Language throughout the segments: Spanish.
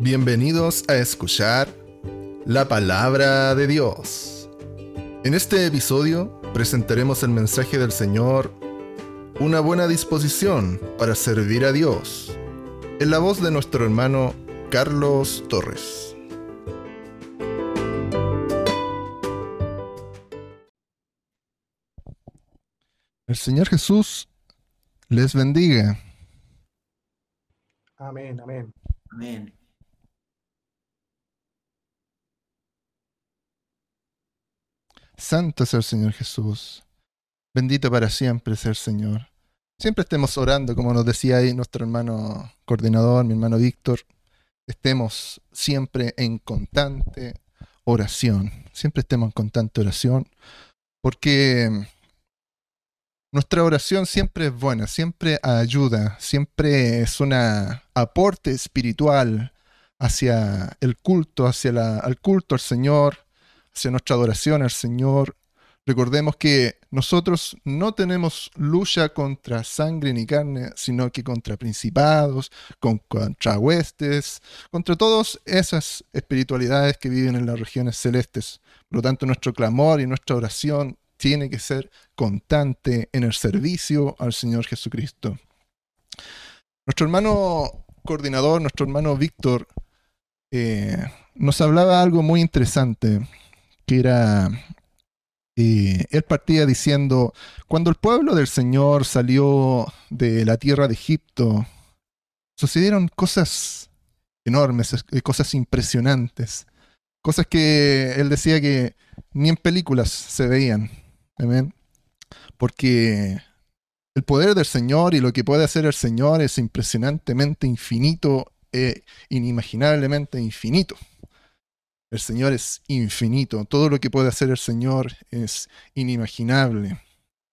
Bienvenidos a escuchar la palabra de Dios. En este episodio presentaremos el mensaje del Señor, una buena disposición para servir a Dios, en la voz de nuestro hermano Carlos Torres. El Señor Jesús les bendiga. Amén, amén. Amén. Santo es el Señor Jesús. Bendito para siempre es el Señor. Siempre estemos orando, como nos decía ahí nuestro hermano coordinador, mi hermano Víctor. Estemos siempre en constante oración. Siempre estemos en constante oración. Porque nuestra oración siempre es buena, siempre ayuda, siempre es un aporte espiritual hacia el culto, hacia la, el culto al Señor, hacia nuestra adoración al Señor. Recordemos que nosotros no tenemos lucha contra sangre ni carne, sino que contra principados, contra huestes, contra todas esas espiritualidades que viven en las regiones celestes. Por lo tanto, nuestro clamor y nuestra oración tiene que ser constante en el servicio al Señor Jesucristo. Nuestro hermano coordinador, nuestro hermano Víctor, eh, nos hablaba algo muy interesante que era, eh, él partía diciendo, cuando el pueblo del Señor salió de la tierra de Egipto, sucedieron cosas enormes, eh, cosas impresionantes, cosas que él decía que ni en películas se veían. Amén. Porque el poder del Señor y lo que puede hacer el Señor es impresionantemente infinito e inimaginablemente infinito. El Señor es infinito. Todo lo que puede hacer el Señor es inimaginable.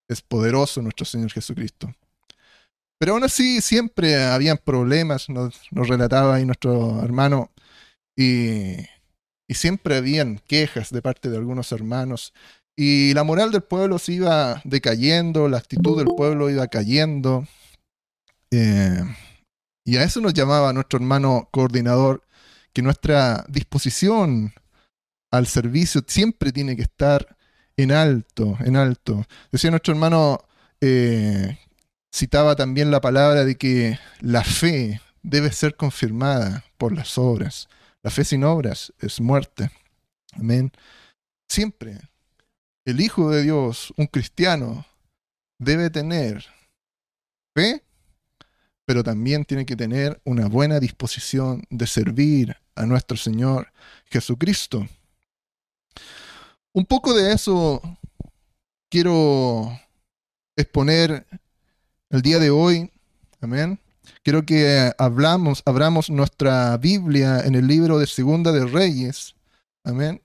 Es poderoso nuestro Señor Jesucristo. Pero aún así siempre habían problemas, nos, relataba ahí nuestro hermano, y, siempre habían quejas de parte de algunos hermanos. Y la moral del pueblo se iba decayendo, la actitud del pueblo iba cayendo. Eh, y a eso nos llamaba nuestro hermano coordinador que nuestra disposición al servicio siempre tiene que estar en alto, en alto. Decía nuestro hermano, eh, citaba también la palabra de que la fe debe ser confirmada por las obras. La fe sin obras es muerte. Amén. Siempre el Hijo de Dios, un cristiano, debe tener fe pero también tiene que tener una buena disposición de servir a nuestro Señor Jesucristo. Un poco de eso quiero exponer el día de hoy. Amén. Quiero que hablamos, abramos nuestra Biblia en el libro de Segunda de Reyes. Amén.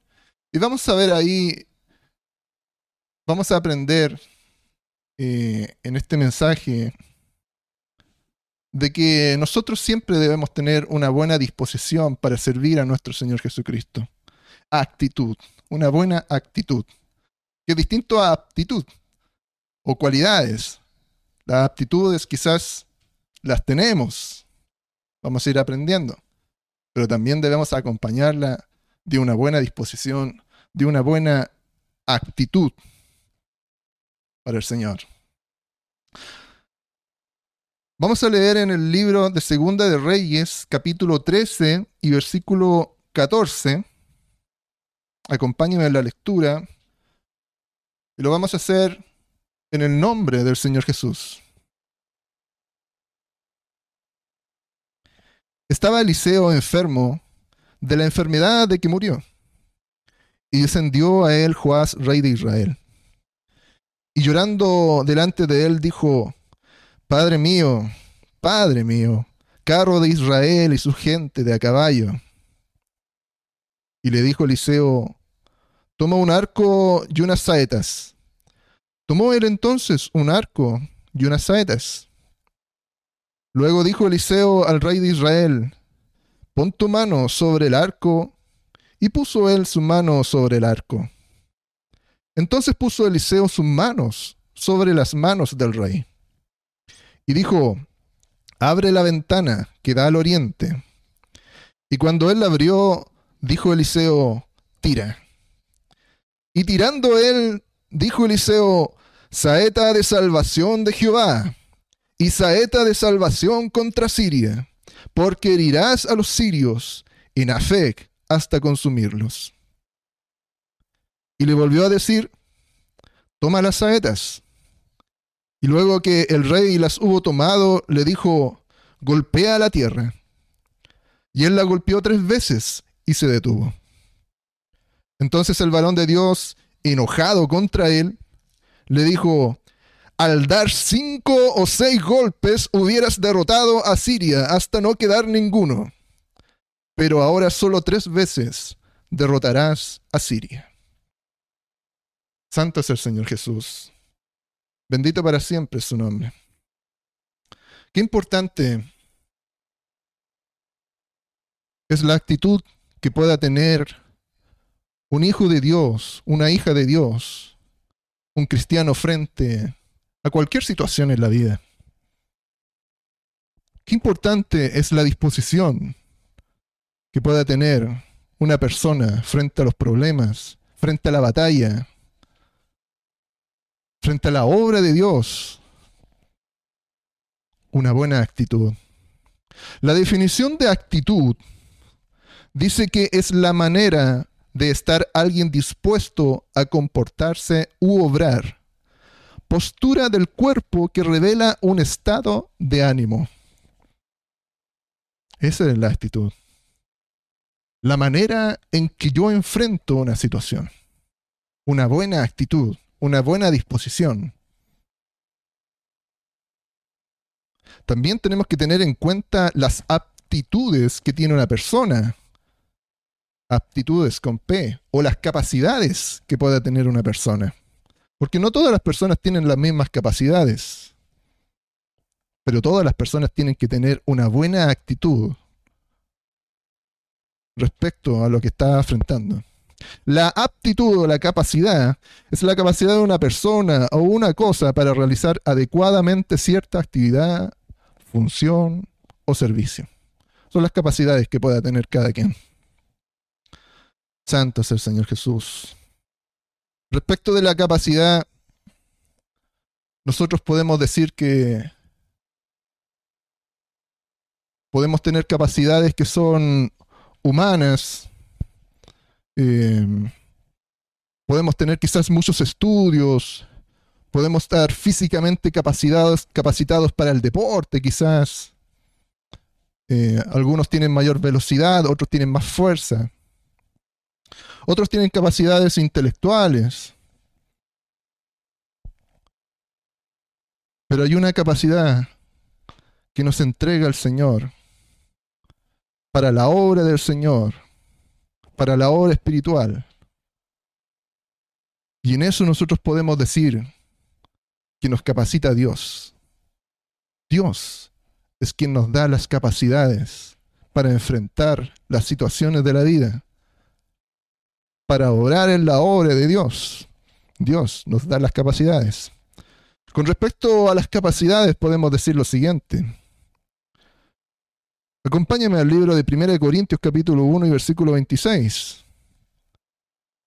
Y vamos a ver ahí, vamos a aprender eh, en este mensaje de que nosotros siempre debemos tener una buena disposición para servir a nuestro Señor Jesucristo. Actitud, una buena actitud, que es distinto a aptitud o cualidades. Las aptitudes quizás las tenemos, vamos a ir aprendiendo, pero también debemos acompañarla de una buena disposición, de una buena actitud para el Señor. Vamos a leer en el libro de Segunda de Reyes, capítulo 13 y versículo 14. Acompáñenme en la lectura. Y lo vamos a hacer en el nombre del Señor Jesús. Estaba Eliseo enfermo de la enfermedad de que murió. Y descendió a él Joás, rey de Israel. Y llorando delante de él dijo, Padre mío, Padre mío, carro de Israel y su gente de a caballo. Y le dijo Eliseo, toma un arco y unas saetas. Tomó él entonces un arco y unas saetas. Luego dijo Eliseo al rey de Israel, pon tu mano sobre el arco, y puso él su mano sobre el arco. Entonces puso Eliseo sus manos sobre las manos del rey y dijo, abre la ventana que da al oriente. Y cuando él la abrió, dijo Eliseo, tira. Y tirando él, dijo Eliseo, saeta de salvación de Jehová, y saeta de salvación contra Siria, porque herirás a los sirios en Afec hasta consumirlos. Y le volvió a decir, toma las saetas. Y luego que el rey las hubo tomado, le dijo, golpea la tierra. Y él la golpeó tres veces y se detuvo. Entonces el varón de Dios, enojado contra él, le dijo, al dar cinco o seis golpes hubieras derrotado a Siria hasta no quedar ninguno. Pero ahora solo tres veces derrotarás a Siria. Santo es el Señor Jesús. Bendito para siempre su nombre. Qué importante es la actitud que pueda tener un hijo de Dios, una hija de Dios, un cristiano frente a cualquier situación en la vida. Qué importante es la disposición que pueda tener una persona frente a los problemas, frente a la batalla, frente a la obra de Dios. Una buena actitud. La definición de actitud dice que es la manera de estar alguien dispuesto a comportarse u obrar. Postura del cuerpo que revela un estado de ánimo. Esa es la actitud. La manera en que yo enfrento una situación. Una buena actitud, una buena disposición. También tenemos que tener en cuenta las aptitudes que tiene una persona aptitudes con P o las capacidades que pueda tener una persona. Porque no todas las personas tienen las mismas capacidades, pero todas las personas tienen que tener una buena actitud respecto a lo que está enfrentando. La aptitud o la capacidad es la capacidad de una persona o una cosa para realizar adecuadamente cierta actividad, función o servicio. Son las capacidades que pueda tener cada quien. Santo es el Señor Jesús. Respecto de la capacidad, nosotros podemos decir que podemos tener capacidades que son humanas, eh, podemos tener quizás muchos estudios, podemos estar físicamente capacitados, capacitados para el deporte, quizás. Eh, algunos tienen mayor velocidad, otros tienen más fuerza. Otros tienen capacidades intelectuales. Pero hay una capacidad que nos entrega el Señor para la obra del Señor, para la obra espiritual. Y en eso nosotros podemos decir que nos capacita Dios. Dios es quien nos da las capacidades para enfrentar las situaciones de la vida para orar en la obra de Dios. Dios nos da las capacidades. Con respecto a las capacidades podemos decir lo siguiente. Acompáñame al libro de 1 Corintios capítulo 1 y versículo 26.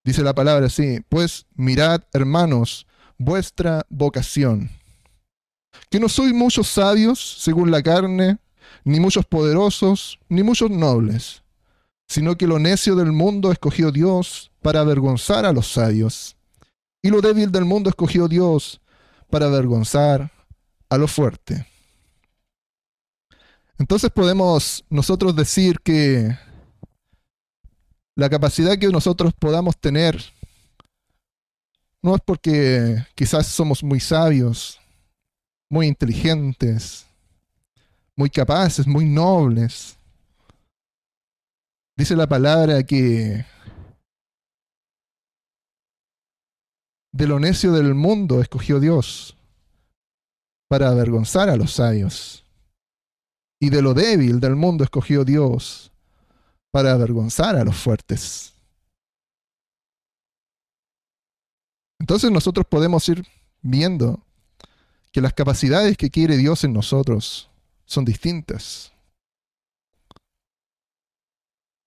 Dice la palabra así, pues mirad, hermanos, vuestra vocación. Que no soy muchos sabios según la carne, ni muchos poderosos, ni muchos nobles sino que lo necio del mundo escogió Dios para avergonzar a los sabios, y lo débil del mundo escogió Dios para avergonzar a lo fuerte. Entonces podemos nosotros decir que la capacidad que nosotros podamos tener no es porque quizás somos muy sabios, muy inteligentes, muy capaces, muy nobles, Dice la palabra que de lo necio del mundo escogió Dios para avergonzar a los sabios. Y de lo débil del mundo escogió Dios para avergonzar a los fuertes. Entonces nosotros podemos ir viendo que las capacidades que quiere Dios en nosotros son distintas.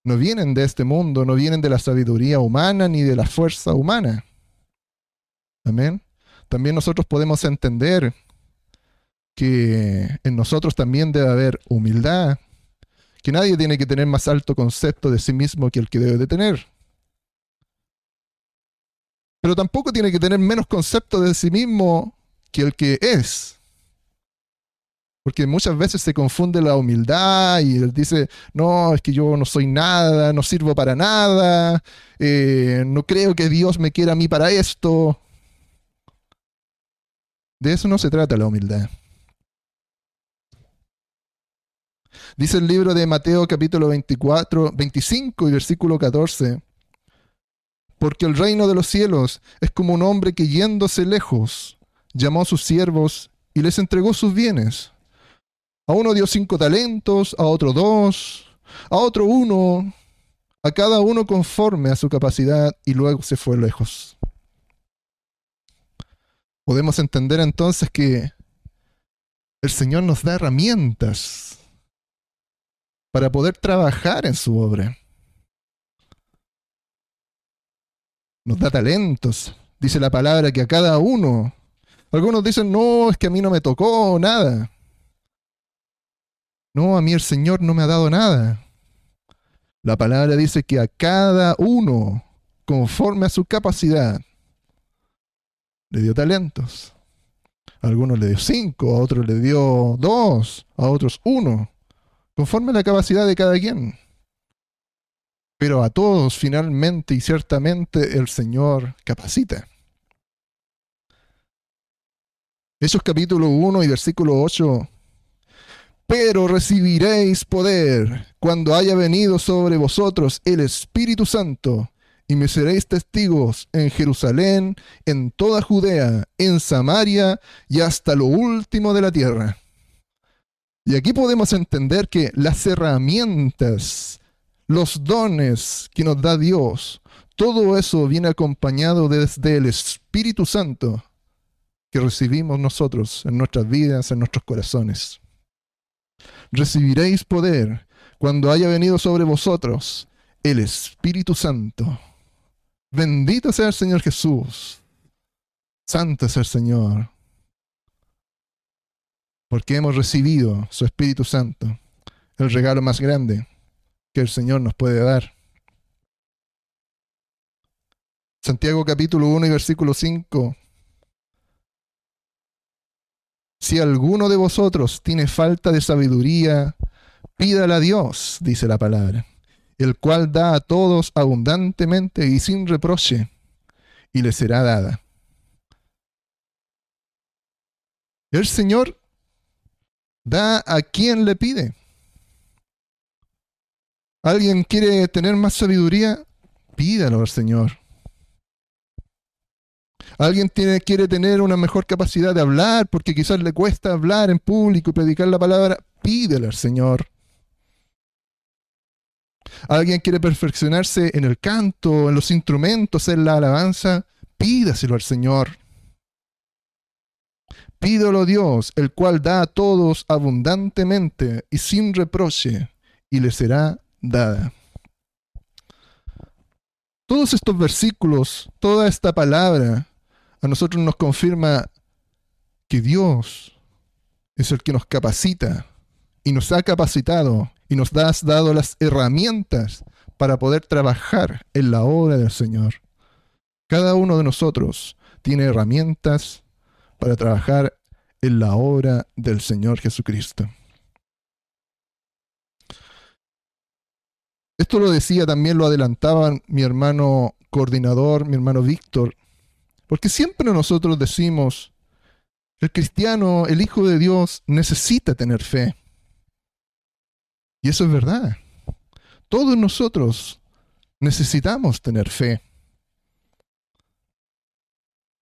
no vienen de este mundo, no vienen de la sabiduría humana ni de la fuerza humana. Amén. También nosotros podemos entender que en nosotros también debe haber humildad, que nadie tiene que tener más alto concepto de sí mismo que el que debe de tener. Pero tampoco tiene que tener menos concepto de sí mismo que el que es. Porque muchas veces se confunde la humildad y él dice, no, es que yo no soy nada, no sirvo para nada, eh, no creo que Dios me quiera a mí para esto. De eso no se trata la humildad. Dice el libro de Mateo capítulo 24, 25 y versículo 14. Porque el reino de los cielos es como un hombre que yéndose lejos, llamó a sus siervos y les entregó sus bienes. A uno dio cinco talentos, a otro dos, a otro uno, a cada uno conforme a su capacidad y luego se fue lejos. Podemos entender entonces que el Señor nos da herramientas para poder trabajar en su obra. Nos da talentos. Dice la palabra que a cada uno. Algunos dicen, no, es que a mí no me tocó nada. No, a mí el Señor no me ha dado nada. La palabra dice que a cada uno, conforme a su capacidad, le dio talentos. A algunos le dio cinco, a otros le dio dos, a otros uno, conforme a la capacidad de cada quien. Pero a todos finalmente y ciertamente el Señor capacita. Hechos capítulo 1 y versículo 8 pero recibiréis poder cuando haya venido sobre vosotros el Espíritu Santo, y me seréis testigos en Jerusalén, en toda Judea, en Samaria y hasta lo último de la tierra. Y aquí podemos entender que las herramientas, los dones que nos da Dios, todo eso viene acompañado desde el Espíritu Santo que recibimos nosotros en nuestras vidas, en nuestros corazones recibiréis poder cuando haya venido sobre vosotros el Espíritu Santo. Bendito sea el Señor Jesús. Santo es el Señor. Porque hemos recibido su Espíritu Santo, el regalo más grande que el Señor nos puede dar. Santiago capítulo 1 y versículo 5 si alguno de vosotros tiene falta de sabiduría, pídala a Dios, dice la palabra, el cual da a todos abundantemente y sin reproche, y le será dada. El Señor da a quien le pide. ¿Alguien quiere tener más sabiduría? Pídalo al Señor. Alguien quiere tener una mejor capacidad de hablar porque quizás le cuesta hablar en público y predicar la palabra. Pídele al Señor. Alguien quiere perfeccionarse en el canto, en los instrumentos, en la alabanza. Pídaselo al Señor. Pídelo a Dios, el cual da a todos abundantemente y sin reproche, y le será dada. Todos estos versículos, toda esta palabra, a nosotros nos confirma que Dios es el que nos capacita y nos ha capacitado y nos ha dado las herramientas para poder trabajar en la obra del Señor. Cada uno de nosotros tiene herramientas para trabajar en la obra del Señor Jesucristo. Esto lo decía, también lo adelantaban mi hermano coordinador, mi hermano Víctor, porque siempre nosotros decimos, el cristiano, el Hijo de Dios, necesita tener fe. Y eso es verdad. Todos nosotros necesitamos tener fe.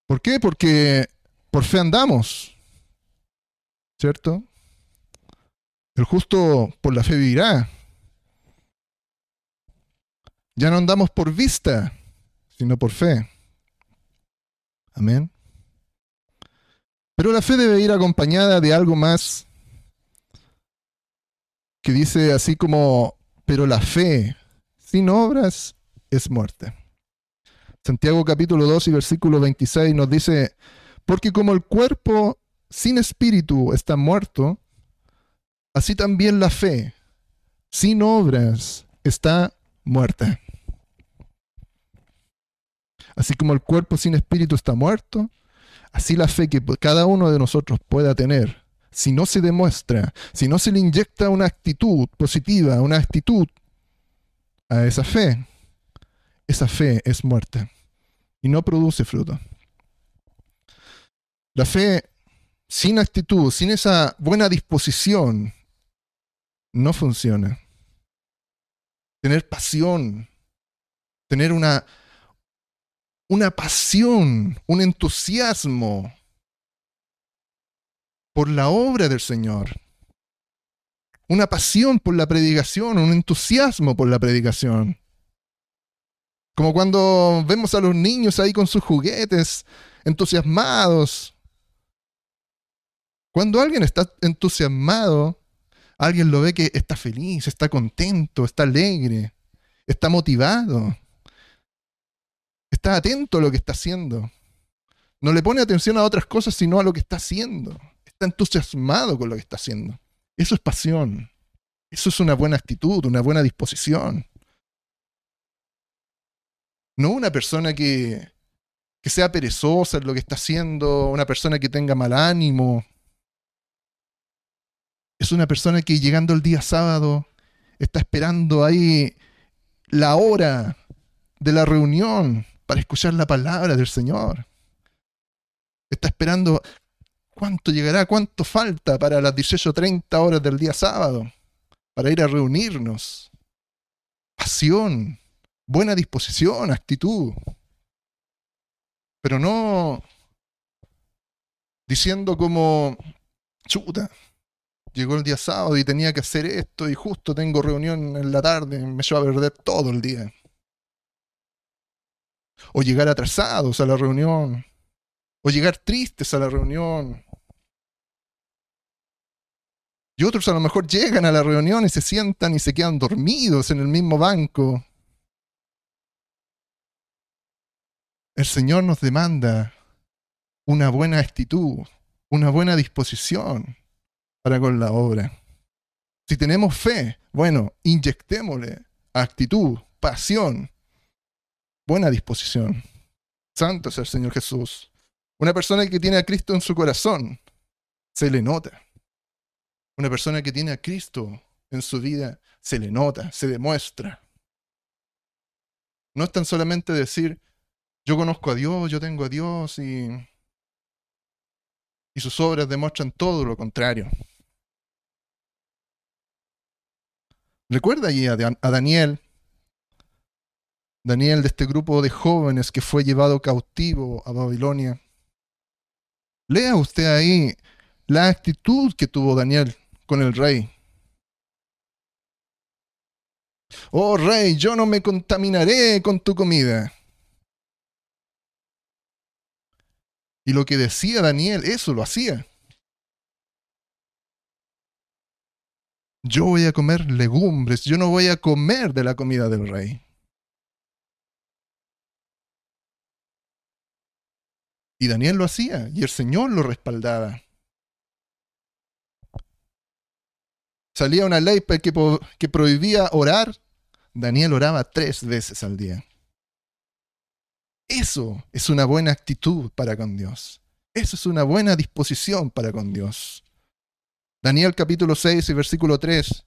¿Por qué? Porque por fe andamos. ¿Cierto? El justo por la fe vivirá. Ya no andamos por vista, sino por fe. Amén. Pero la fe debe ir acompañada de algo más que dice así como, pero la fe sin obras es muerte. Santiago capítulo 2 y versículo 26 nos dice, porque como el cuerpo sin espíritu está muerto, así también la fe sin obras está muerta. Así como el cuerpo sin espíritu está muerto, así la fe que cada uno de nosotros pueda tener, si no se demuestra, si no se le inyecta una actitud positiva, una actitud a esa fe, esa fe es muerta y no produce fruto. La fe sin actitud, sin esa buena disposición, no funciona. Tener pasión, tener una una pasión, un entusiasmo por la obra del Señor. Una pasión por la predicación, un entusiasmo por la predicación. Como cuando vemos a los niños ahí con sus juguetes, entusiasmados. Cuando alguien está entusiasmado, alguien lo ve que está feliz, está contento, está alegre, está motivado está atento a lo que está haciendo. No le pone atención a otras cosas sino a lo que está haciendo. Está entusiasmado con lo que está haciendo. Eso es pasión. Eso es una buena actitud, una buena disposición. No una persona que, que sea perezosa en lo que está haciendo, una persona que tenga mal ánimo. Es una persona que llegando el día sábado está esperando ahí la hora de la reunión para escuchar la palabra del Señor. Está esperando cuánto llegará, cuánto falta para las 18.30 horas del día sábado, para ir a reunirnos. Pasión, buena disposición, actitud. Pero no diciendo como, chuta, llegó el día sábado y tenía que hacer esto y justo tengo reunión en la tarde, me lleva a perder todo el día o llegar atrasados a la reunión, o llegar tristes a la reunión. Y otros a lo mejor llegan a la reunión y se sientan y se quedan dormidos en el mismo banco. El Señor nos demanda una buena actitud, una buena disposición para con la obra. Si tenemos fe, bueno, inyectémosle actitud, pasión, buena disposición. Santo es el Señor Jesús. Una persona que tiene a Cristo en su corazón, se le nota. Una persona que tiene a Cristo en su vida, se le nota, se demuestra. No es tan solamente decir, yo conozco a Dios, yo tengo a Dios y, y sus obras demuestran todo lo contrario. Recuerda allí a Daniel Daniel de este grupo de jóvenes que fue llevado cautivo a Babilonia. Lea usted ahí la actitud que tuvo Daniel con el rey. Oh rey, yo no me contaminaré con tu comida. Y lo que decía Daniel, eso lo hacía. Yo voy a comer legumbres, yo no voy a comer de la comida del rey. Y Daniel lo hacía y el Señor lo respaldaba. Salía una ley que, prohibía orar. Daniel oraba tres veces al día. Eso es una buena actitud para con Dios. Eso es una buena disposición para con Dios. Daniel capítulo 6 y versículo 3.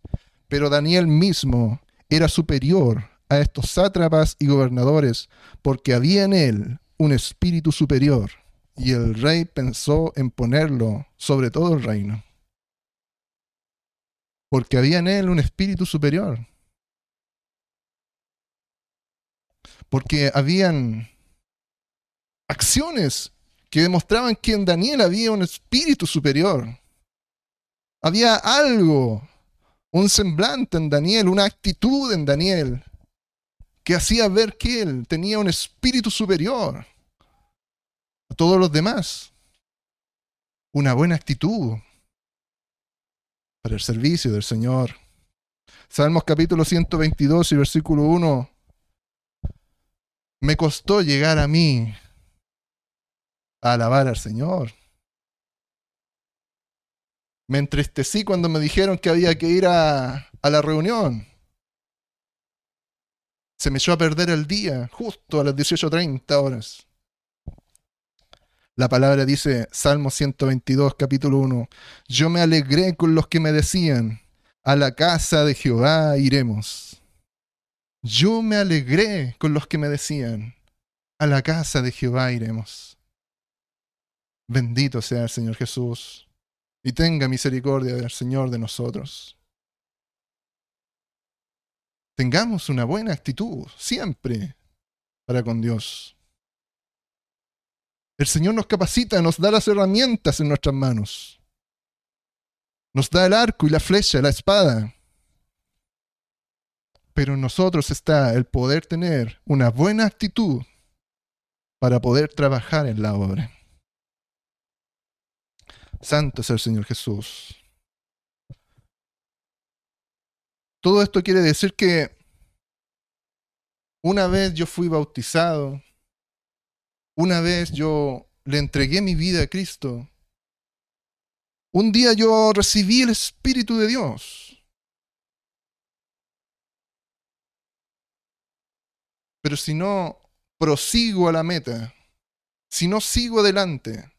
Pero Daniel mismo era superior a estos sátrapas y gobernadores, porque había en él un espíritu superior y el rey pensó en ponerlo sobre todo el reino, porque había en él un espíritu superior, porque habían acciones que demostraban que en Daniel había un espíritu superior. Había algo, un semblante en Daniel, una actitud en Daniel, que hacía ver que él tenía un espíritu superior a todos los demás. Una buena actitud para el servicio del Señor. Salmos capítulo 122 y versículo 1. Me costó llegar a mí a alabar al Señor. Me entristecí cuando me dijeron que había que ir a, a la reunión. Se me echó a perder el día, justo a las 18.30 horas. La palabra dice, Salmo 122, capítulo 1, Yo me alegré con los que me decían, a la casa de Jehová iremos. Yo me alegré con los que me decían, a la casa de Jehová iremos. Bendito sea el Señor Jesús, y tenga misericordia del Señor de nosotros. Tengamos una buena actitud siempre para con Dios. El Señor nos capacita, nos da las herramientas en nuestras manos. Nos da el arco y la flecha, la espada. Pero en nosotros está el poder tener una buena actitud para poder trabajar en la obra. Santo es el Señor Jesús. Todo esto quiere decir que una vez yo fui bautizado, una vez yo le entregué mi vida a Cristo. Un día yo recibí el Espíritu de Dios. Pero si no prosigo a la meta, si no sigo adelante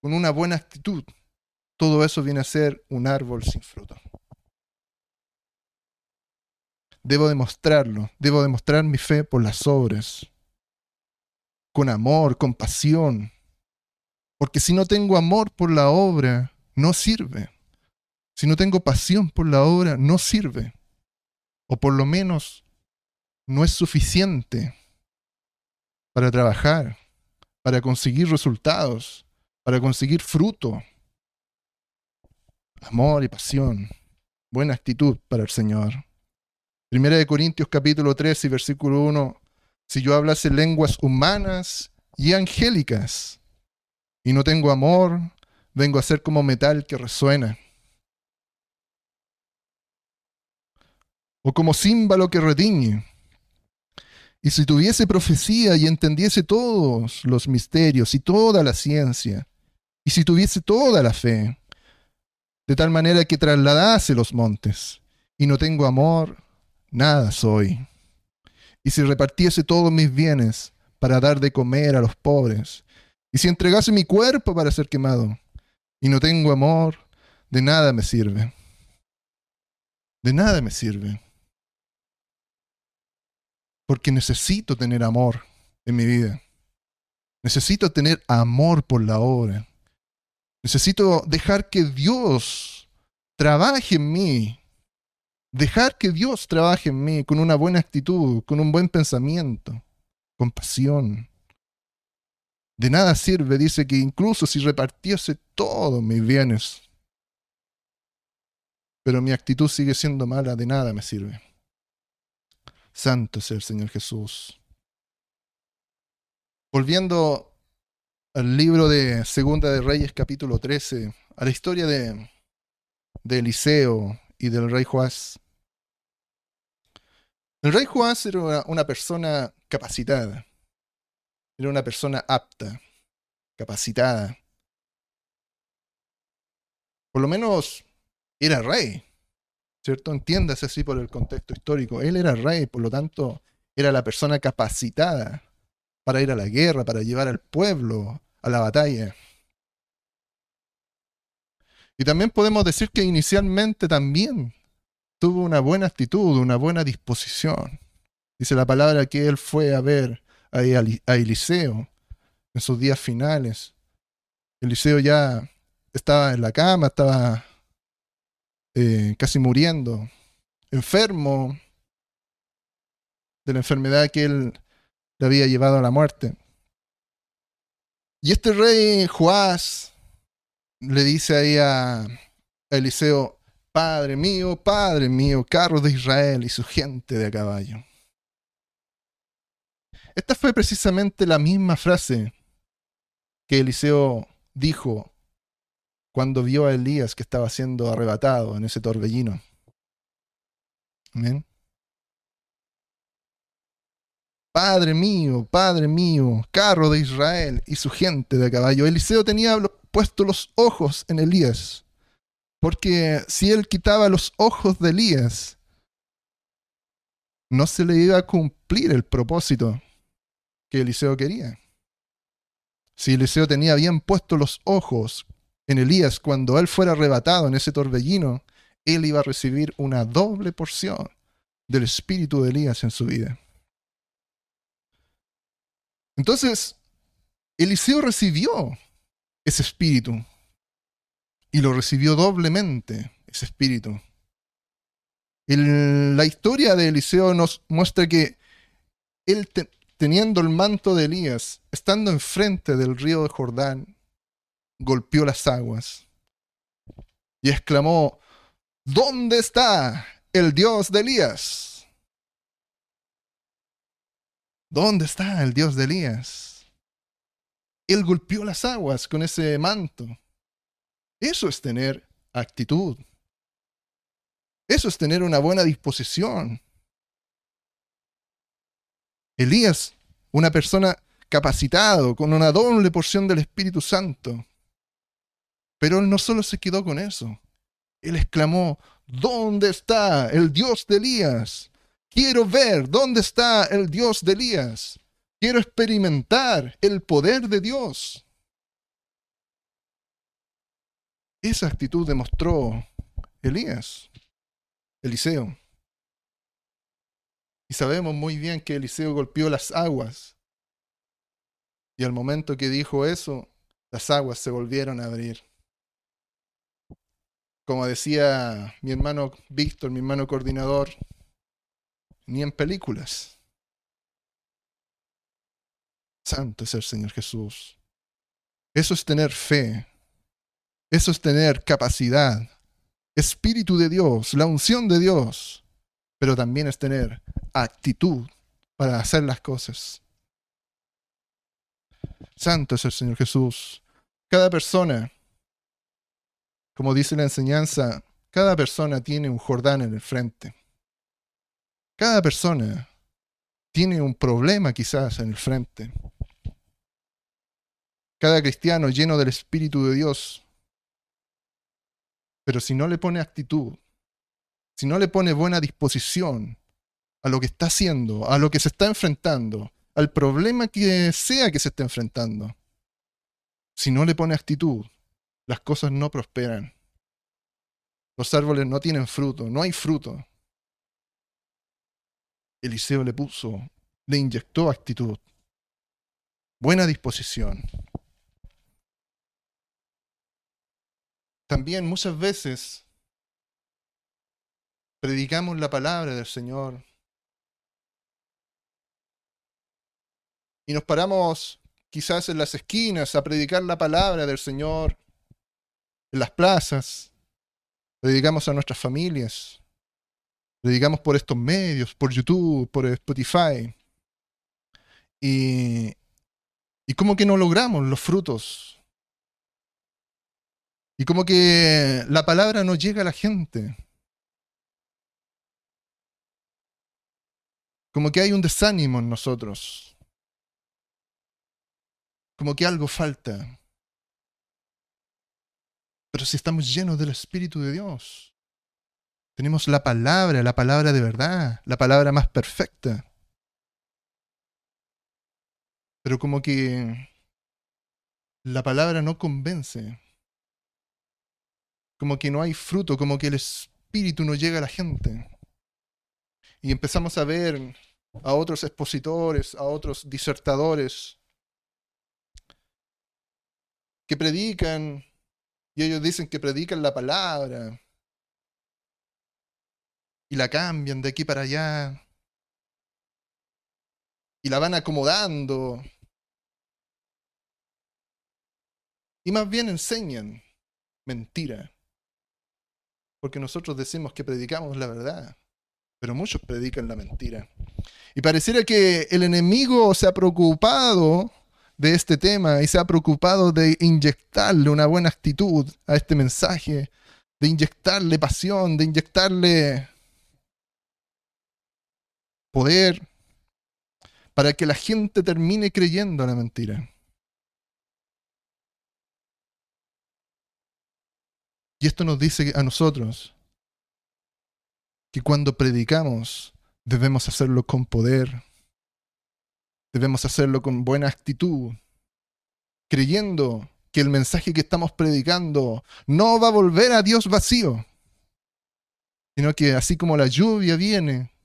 con una buena actitud, todo eso viene a ser un árbol sin fruto. Debo demostrarlo, debo demostrar mi fe por las obras con amor, con pasión. Porque si no tengo amor por la obra, no sirve. Si no tengo pasión por la obra, no sirve. O por lo menos no es suficiente para trabajar, para conseguir resultados, para conseguir fruto. Amor y pasión, buena actitud para el Señor. Primera de Corintios capítulo 3 y versículo 1 si yo hablase lenguas humanas y angélicas y no tengo amor, vengo a ser como metal que resuena. O como címbalo que retiñe. Y si tuviese profecía y entendiese todos los misterios y toda la ciencia, y si tuviese toda la fe, de tal manera que trasladase los montes, y no tengo amor, nada soy y si repartiese todos mis bienes para dar de comer a los pobres, y si entregase mi cuerpo para ser quemado, y no tengo amor, de nada me sirve. De nada me sirve. Porque necesito tener amor en mi vida. Necesito tener amor por la obra. Necesito dejar que Dios trabaje en mí Dejar que Dios trabaje en mí con una buena actitud, con un buen pensamiento, con pasión. De nada sirve, dice que incluso si repartiese todos mis bienes, pero mi actitud sigue siendo mala, de nada me sirve. Santo es el Señor Jesús. Volviendo al libro de Segunda de Reyes capítulo 13, a la historia de, Eliseo y del rey Joás. El rey Joás era una persona capacitada, era una persona apta, capacitada. Por lo menos era rey, ¿cierto? Entiéndase así por el contexto histórico. Él era rey, por lo tanto, era la persona capacitada para ir a la guerra, para llevar al pueblo a la batalla. Y también podemos decir que inicialmente también tuvo una buena actitud, una buena disposición. Dice la palabra que él fue a ver a Eliseo en sus días finales. Eliseo ya estaba en la cama, estaba eh, casi muriendo, enfermo de la enfermedad que él le había llevado a la muerte. Y este rey Joás le dice ahí a, Eliseo, Padre mío, Padre mío, carros de Israel y su gente de a caballo. Esta fue precisamente la misma frase que Eliseo dijo cuando vio a Elías que estaba siendo arrebatado en ese torbellino. Amén. Padre mío, Padre mío, carro de Israel y su gente de caballo. Eliseo tenía puesto los ojos en Elías, porque si él quitaba los ojos de Elías, no se le iba a cumplir el propósito que Eliseo quería. Si Eliseo tenía bien puestos los ojos en Elías cuando él fuera arrebatado en ese torbellino, él iba a recibir una doble porción del espíritu de Elías en su vida. Entonces, Eliseo recibió ese espíritu y lo recibió doblemente, ese espíritu. la historia de Eliseo nos muestra que él teniendo el manto de Elías, estando enfrente del río de Jordán, golpeó las aguas y exclamó, ¿Dónde está el Dios de Elías? ¿Dónde está el Dios de Elías? Él golpeó las aguas con ese manto. Eso es tener actitud. Eso es tener una buena disposición. Elías, una persona capacitado, con una doble porción del Espíritu Santo. Pero él no solo se quedó con eso. Él exclamó, ¿dónde está el Dios de Elías? Quiero ver dónde está el Dios de Elías. Quiero experimentar el poder de Dios. Esa actitud demostró Elías, Eliseo. Y sabemos muy bien que Eliseo golpeó las aguas. Y al momento que dijo eso, las aguas se volvieron a abrir. Como decía mi hermano Víctor, mi hermano coordinador, ni en películas. Santo es el Señor Jesús. Eso es tener fe. Eso es tener capacidad. Espíritu de Dios, la unción de Dios. Pero también es tener actitud para hacer las cosas. Santo es el Señor Jesús. Cada persona, como dice la enseñanza, cada persona tiene un Jordán en el frente. Cada persona tiene un problema quizás en el frente. Cada cristiano lleno del Espíritu de Dios. Pero si no le pone actitud, si no le pone buena disposición, a lo que está haciendo, a lo que se está enfrentando, al problema que sea que se esté enfrentando. Si no le pone actitud, las cosas no prosperan. Los árboles no tienen fruto, no hay fruto. Eliseo le puso, le inyectó actitud, buena disposición. También muchas veces predicamos la palabra del Señor, y nos paramos quizás en las esquinas a predicar la palabra del Señor, en las plazas, predicamos a nuestras familias, predicamos por estos medios, por YouTube, por Spotify, y, y como que no logramos los frutos, y como que la palabra no llega a la gente. Como que hay un desánimo en nosotros como que algo falta. Pero si estamos llenos del Espíritu de Dios, tenemos la palabra, la palabra de verdad, la palabra más perfecta. Pero como que la palabra no convence. Como que no hay fruto, como que el Espíritu no llega a la gente. Y empezamos a ver a otros expositores, a otros disertadores, que predican y ellos dicen que predican la palabra y la cambian de aquí para allá. Y la van acomodando. Y más bien enseñan mentira. Porque nosotros decimos que predicamos la verdad pero muchos predican la mentira. Y pareciera que el enemigo se ha preocupado de este tema y se ha preocupado de inyectarle una buena actitud a este mensaje, de inyectarle pasión, de inyectarle poder, para que la gente termine creyendo la mentira. Y esto nos dice a nosotros que cuando predicamos debemos hacerlo con poder, debemos hacerlo con buena actitud, creyendo que el mensaje que estamos predicando no va a volver a Dios vacío, sino que así como la lluvia viene,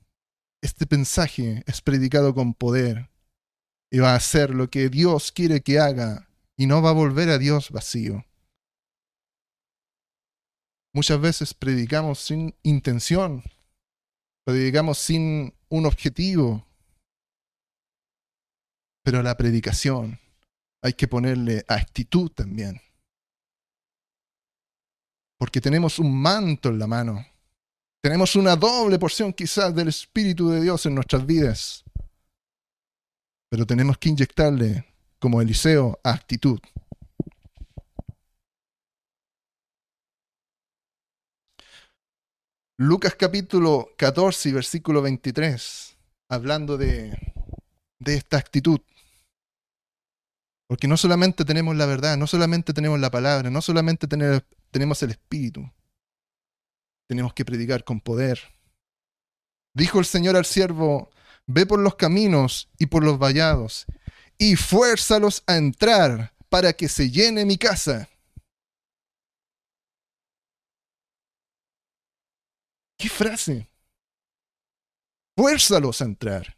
este mensaje es predicado con poder y va a hacer lo que Dios quiere que haga y no va a volver a Dios vacío. Muchas veces predicamos sin intención, predicamos sin un objetivo, pero la predicación hay que ponerle actitud también. Porque tenemos un manto en la mano. Tenemos una doble porción quizás del Espíritu de Dios en nuestras vidas. Pero tenemos que inyectarle, como Eliseo, actitud. Lucas capítulo 14, versículo 23, hablando de, de esta actitud. Porque no solamente tenemos la verdad, no solamente tenemos la palabra, no solamente tenemos el Espíritu, tenemos que predicar con poder. Dijo el Señor al siervo, ve por los caminos y por los vallados, y fuérzalos a entrar para que se llene mi casa. ¿Qué frase? Fuérzalos a entrar.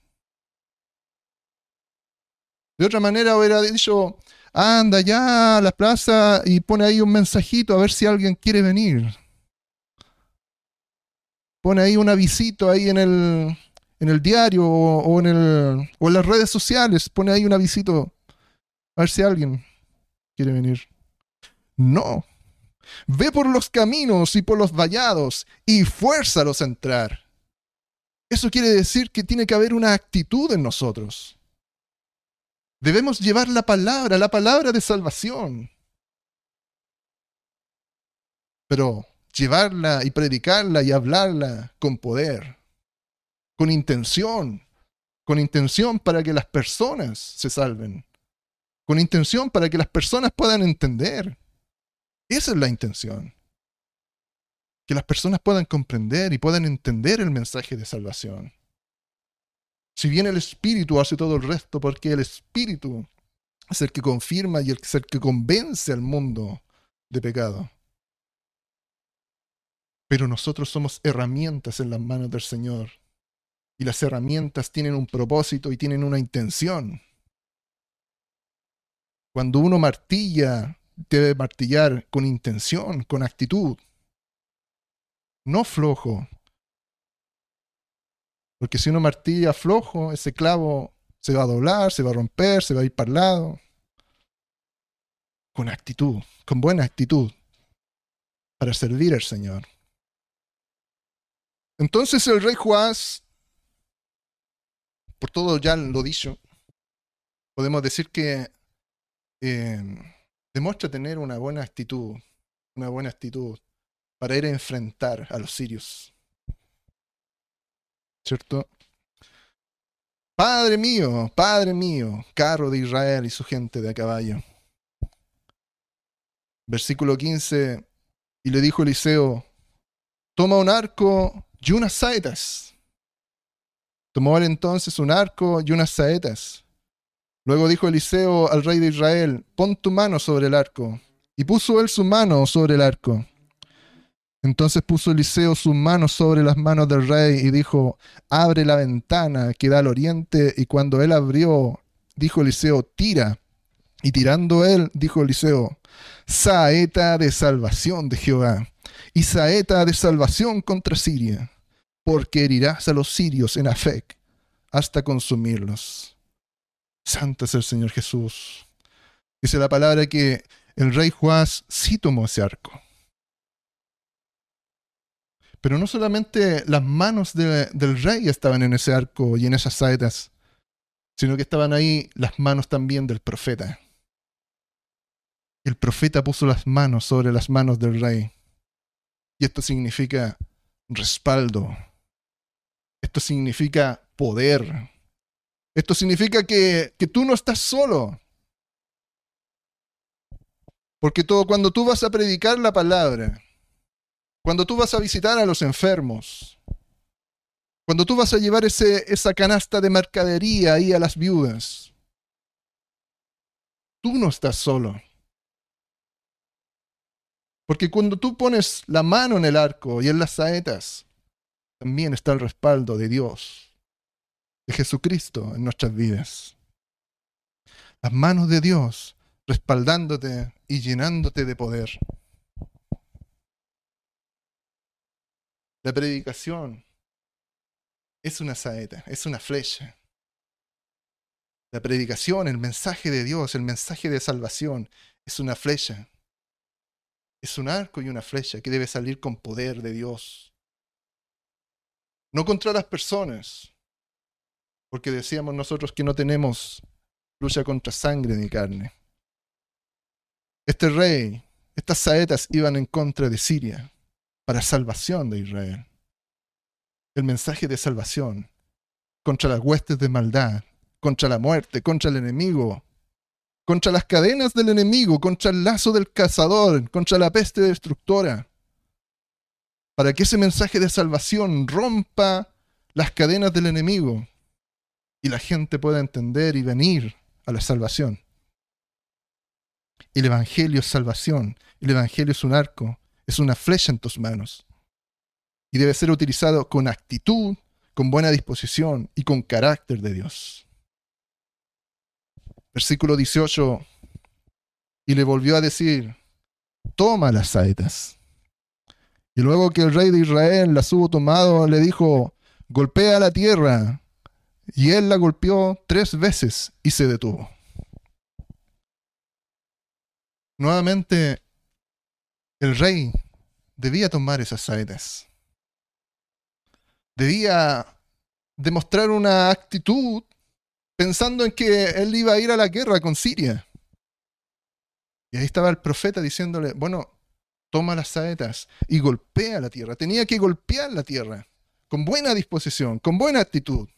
De otra manera hubiera dicho, anda ya a la plaza y pone ahí un mensajito a ver si alguien quiere venir. Pone ahí un avisito ahí en el, en el diario o, en el, o las redes sociales. Pone ahí un avisito a ver si alguien quiere venir. No. Ve por los caminos y por los vallados y fuérzalos a entrar. Eso quiere decir que tiene que haber una actitud en nosotros. Debemos llevar la palabra, la palabra de salvación. Pero llevarla y predicarla y hablarla con poder, con intención, con intención para que las personas se salven, con intención para que las personas puedan entender. Esa es la intención. Que las personas puedan comprender y puedan entender el mensaje de salvación. Si bien el Espíritu hace todo el resto, porque el Espíritu es el que confirma y es el que convence al mundo de pecado. Pero nosotros somos herramientas en las manos del Señor. Y las herramientas tienen un propósito y tienen una intención. Cuando uno martilla debe martillar con intención, con actitud, no flojo. Porque si uno martilla flojo, ese clavo se va a doblar, se va a romper, se va a ir para el lado. Con actitud, con buena actitud, para servir al Señor. Entonces el rey Joás, por todo ya lo dicho, podemos decir que eh, demuestra tener una buena actitud, una buena actitud para ir a enfrentar a los sirios. ¿Cierto? Padre mío, Padre mío, carro de Israel y su gente de a caballo. Versículo 15, y le dijo Eliseo, toma un arco y unas saetas. Tomó él entonces un arco y unas saetas Luego dijo Eliseo al rey de Israel, pon tu mano sobre el arco. Y puso él su mano sobre el arco. Entonces puso Eliseo su mano sobre las manos del rey y dijo, abre la ventana que da al oriente. Y cuando él abrió, dijo Eliseo, tira. Y tirando él, dijo Eliseo, saeta de salvación de Jehová, y saeta de salvación contra Siria, porque herirás a los sirios en Afec hasta consumirlos. Santo es el Señor Jesús. Dice la palabra que el rey Joás sí tomó ese arco. Pero no solamente las manos del rey estaban en ese arco y en esas saetas, sino que estaban ahí las manos también del profeta. El profeta puso las manos sobre las manos del rey. Y esto significa respaldo. Esto significa poder. Esto significa que, que tú no estás solo. Porque todo, cuando tú vas a predicar la palabra, cuando tú vas a visitar a los enfermos, cuando tú vas a llevar ese, esa canasta de mercadería ahí a las viudas, tú no estás solo. Porque cuando tú pones la mano en el arco y en las saetas, también está el respaldo de Dios, de Jesucristo en nuestras vidas. Las manos de Dios respaldándote y llenándote de poder. La predicación es una saeta, es una flecha. La predicación, el mensaje de Dios, el mensaje de salvación, es una flecha. Es un arco y una flecha que debe salir con poder de Dios. No contra las personas, porque decíamos nosotros que no tenemos lucha contra sangre ni carne. Este rey, estas saetas iban en contra de Siria para salvación de Israel. El mensaje de salvación contra las huestes de maldad, contra la muerte, contra el enemigo, contra las cadenas del enemigo, contra el lazo del cazador, contra la peste destructora, para que ese mensaje de salvación rompa las cadenas del enemigo y la gente pueda entender y venir a la salvación. El Evangelio es salvación, el Evangelio es un arco, es una flecha en tus manos. Y debe ser utilizado con actitud, con buena disposición y con carácter de Dios. Versículo 18. Y le volvió a decir, toma las saetas. Y luego que el rey de Israel las hubo tomado, le dijo, golpea la tierra. Y él la golpeó tres veces y se detuvo. Nuevamente el rey debía tomar esas saetas. Debía demostrar una actitud pensando en que él iba a ir a la guerra con Siria. Y ahí estaba el profeta diciéndole, bueno, toma las saetas y golpea la tierra. Tenía que golpear la tierra con buena disposición, con buena actitud.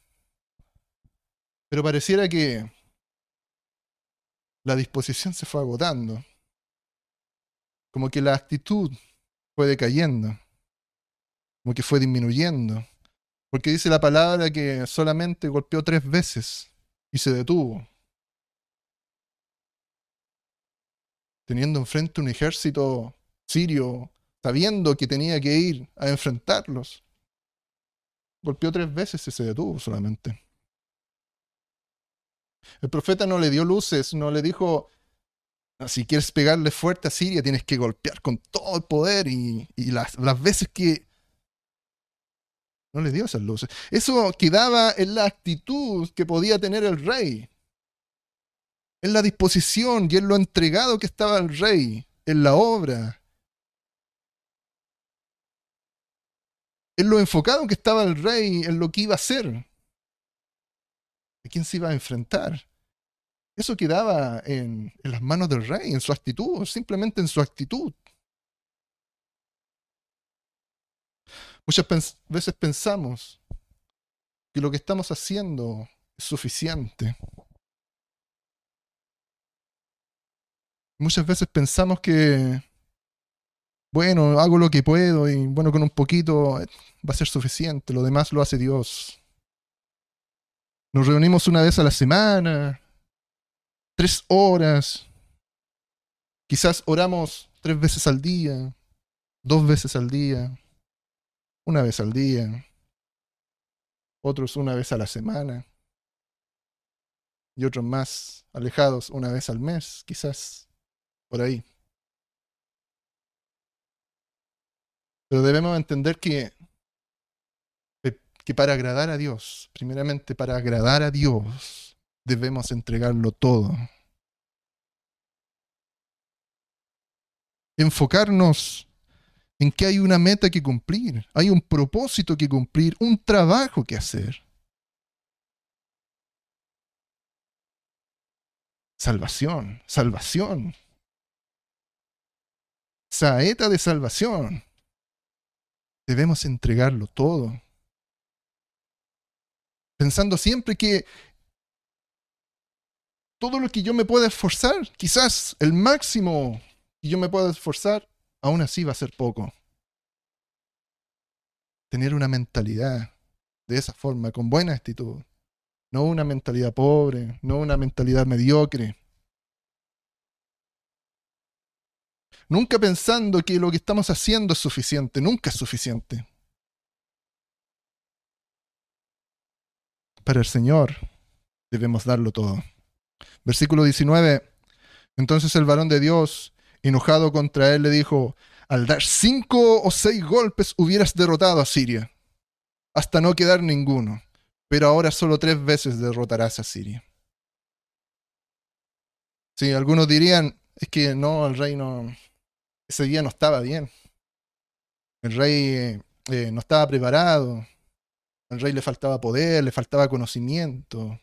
Pero pareciera que la disposición se fue agotando como que la actitud fue decayendo, como que fue disminuyendo, porque dice la palabra que solamente golpeó tres veces y se detuvo. Teniendo enfrente un ejército sirio, sabiendo que tenía que ir a enfrentarlos. Golpeó tres veces y se detuvo solamente. El profeta no le dio luces, no le dijo, si quieres pegarle fuerte a Siria, tienes que golpear con todo el poder y, las, las, veces que... No le dio esas luces. Eso quedaba en la actitud que podía tener el rey, en la disposición y en lo entregado que estaba el rey, en la obra, en lo enfocado que estaba el rey, en lo que iba a hacer, a quién se iba a enfrentar. Eso quedaba en, las manos del rey, en su actitud, simplemente en su actitud. Muchas veces pensamos que lo que estamos haciendo es suficiente. Muchas veces pensamos que, bueno, hago lo que puedo y bueno, con un poquito va a ser suficiente, lo demás lo hace Dios. Nos reunimos una vez a la semana, tres horas. Quizás oramos tres veces al día, dos veces al día, una vez al día, otros una vez a la semana y otros más alejados una vez al mes, quizás por ahí. Pero debemos entender que, que para agradar a Dios, primeramente para agradar a Dios, debemos entregarlo todo. Enfocarnos en que hay una meta que cumplir, hay un propósito que cumplir, un trabajo que hacer. Salvación, salvación. Saeta de salvación. Debemos entregarlo todo. pensando siempre que todo lo que yo me pueda esforzar, quizás el máximo que yo me pueda esforzar, aún así va a ser poco. Tener una mentalidad de esa forma, con buena actitud, no una mentalidad pobre, no una mentalidad mediocre. Nunca pensando que lo que estamos haciendo es suficiente, nunca es suficiente. Para el Señor debemos darlo todo. Versículo 19. Entonces el varón de Dios, enojado contra él, le dijo, al dar cinco o seis golpes hubieras derrotado a Siria, hasta no quedar ninguno, pero ahora solo tres veces derrotarás a Siria. Sí, algunos dirían, es que no, el rey no, ese día no estaba bien. El rey eh, no estaba preparado. Al rey le faltaba poder, le faltaba conocimiento.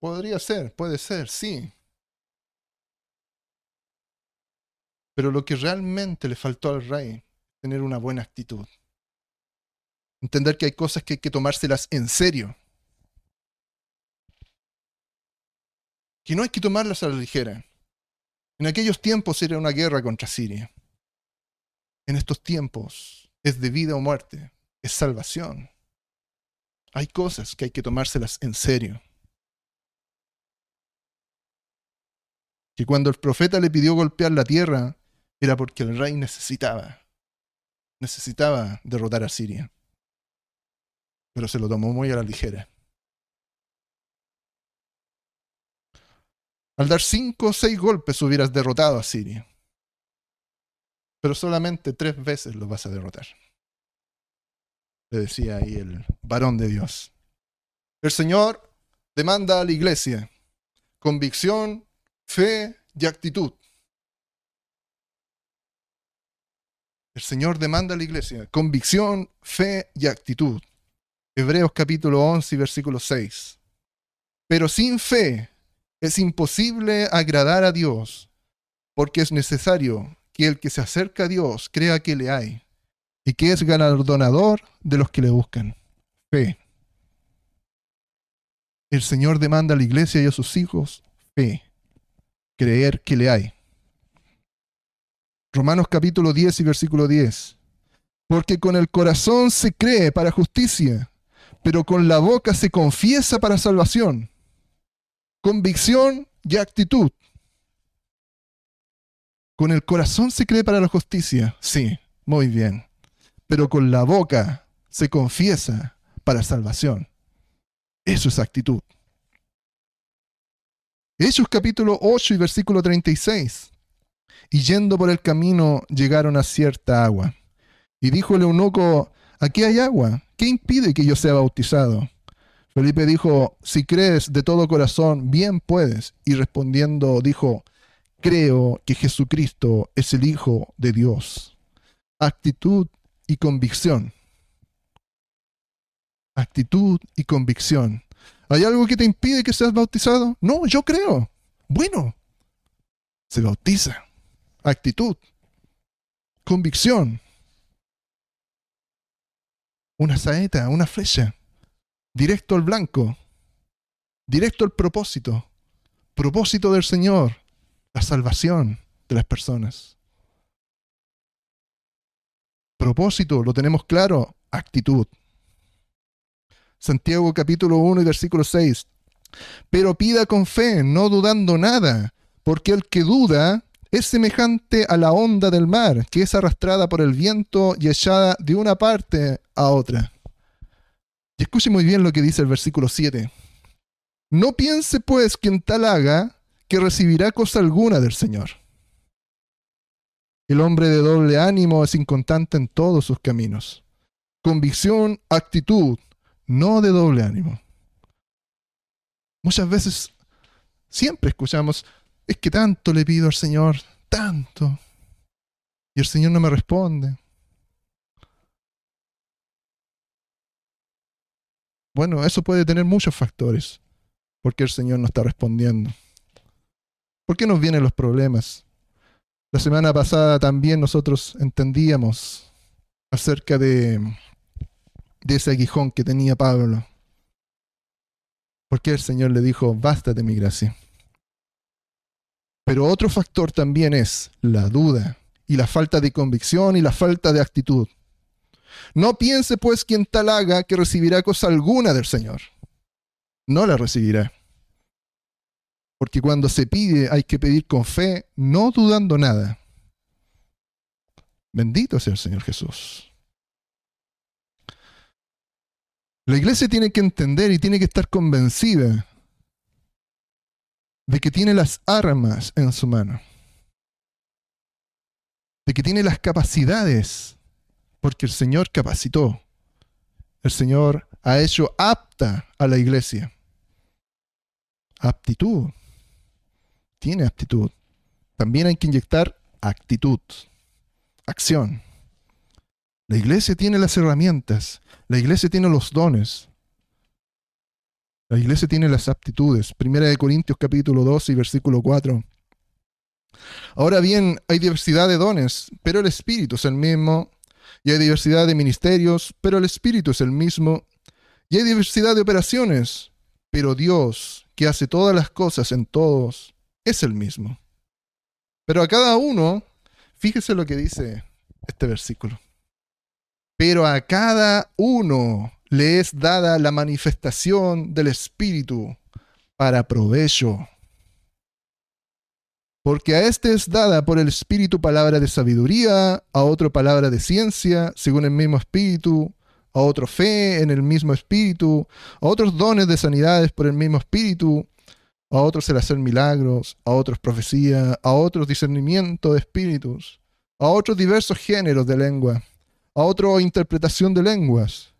Podría ser, puede ser, sí. Pero lo que realmente le faltó al rey es tener una buena actitud. Entender que hay cosas que hay que tomárselas en serio. Que no hay que tomarlas a la ligera. En aquellos tiempos era una guerra contra Siria. En estos tiempos es de vida o muerte, es salvación. Hay cosas que hay que tomárselas en serio. que cuando el profeta le pidió golpear la tierra era porque el rey necesitaba, necesitaba derrotar a Siria. Pero se lo tomó muy a la ligera. Al dar cinco o seis golpes hubieras derrotado a Siria. Pero solamente tres veces lo vas a derrotar. Le decía ahí el varón de Dios. El Señor demanda a la iglesia convicción fe y actitud. El Señor demanda a la iglesia convicción, fe y actitud. Hebreos capítulo 11, versículo 6. Pero sin fe es imposible agradar a Dios, porque es necesario que el que se acerca a Dios crea que le hay y que es galardonador de los que le buscan. Fe. El Señor demanda a la iglesia y a sus hijos fe creer que le hay. Romanos capítulo 10 y versículo 10. Porque con el corazón se cree para justicia, pero con la boca se confiesa para salvación. Convicción y actitud. Con el corazón se cree para la justicia, sí, muy bien. Pero con la boca se confiesa para salvación. Eso es actitud. Hechos capítulo 8 y versículo 36. Y yendo por el camino llegaron a cierta agua. Y dijo el eunuco, aquí hay agua, ¿qué impide que yo sea bautizado? Felipe dijo, si crees de todo corazón, bien puedes. Y respondiendo dijo, creo que Jesucristo es el Hijo de Dios. Actitud y convicción. Actitud y convicción. ¿Hay algo que te impide que seas bautizado? No, yo creo. Bueno, se bautiza. Actitud. Convicción. Una saeta, una flecha. Directo al blanco. Directo al propósito. Propósito del Señor. La salvación de las personas. Propósito, lo tenemos claro. Actitud. Santiago capítulo 1 y versículo 6. Pero pida con fe, no dudando nada, porque el que duda es semejante a la onda del mar, que es arrastrada por el viento y echada de una parte a otra. Y escuche muy bien lo que dice el versículo 7. No piense pues quien tal haga que recibirá cosa alguna del Señor. El hombre de doble ánimo es inconstante en todos sus caminos. Convicción, actitud, no de doble ánimo. Muchas veces, siempre escuchamos, es que tanto le pido al Señor, tanto, y el Señor no me responde. Bueno, eso puede tener muchos factores. porque el Señor no está respondiendo? ¿Por qué nos vienen los problemas? La semana pasada también nosotros entendíamos acerca de ese aguijón que tenía Pablo. Porque el Señor le dijo, bástate mi gracia. Pero otro factor también es la duda y la falta de convicción y la falta de actitud. No piense pues quien tal haga que recibirá cosa alguna del Señor. No la recibirá. Porque cuando se pide hay que pedir con fe, no dudando nada. Bendito sea el Señor Jesús. La iglesia tiene que entender y tiene que estar convencida de que tiene las armas en su mano, de que tiene las capacidades, porque el Señor capacitó, el Señor ha hecho apta a la iglesia. Aptitud, tiene aptitud. También hay que inyectar actitud, acción. La iglesia tiene las herramientas, la iglesia tiene los dones, la iglesia tiene las aptitudes. Primera de Corintios capítulo 12 y versículo 4. Ahora bien, hay diversidad de dones, pero el Espíritu es el mismo. Y hay diversidad de ministerios, pero el Espíritu es el mismo. Y hay diversidad de operaciones, pero Dios, que hace todas las cosas en todos, es el mismo. Pero a cada uno, fíjese lo que dice este versículo. Pero a cada uno le es dada la manifestación del Espíritu para provecho. Porque a éste es dada por el Espíritu palabra de sabiduría, a otro palabra de ciencia, según el mismo Espíritu, a otro fe en el mismo Espíritu, a otros dones de sanidades por el mismo Espíritu, a otros el hacer milagros, a otros profecía, a otros discernimiento de espíritus, a otros diversos géneros de lengua, a otros interpretación de lenguas.